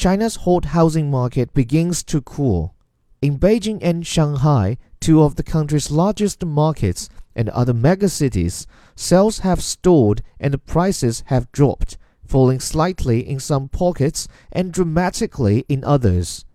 China's hot housing market begins to cool. In Beijing and Shanghai, two of the country's largest markets and other megacities, sales have stalled and prices have dropped, falling slightly in some pockets and dramatically in others.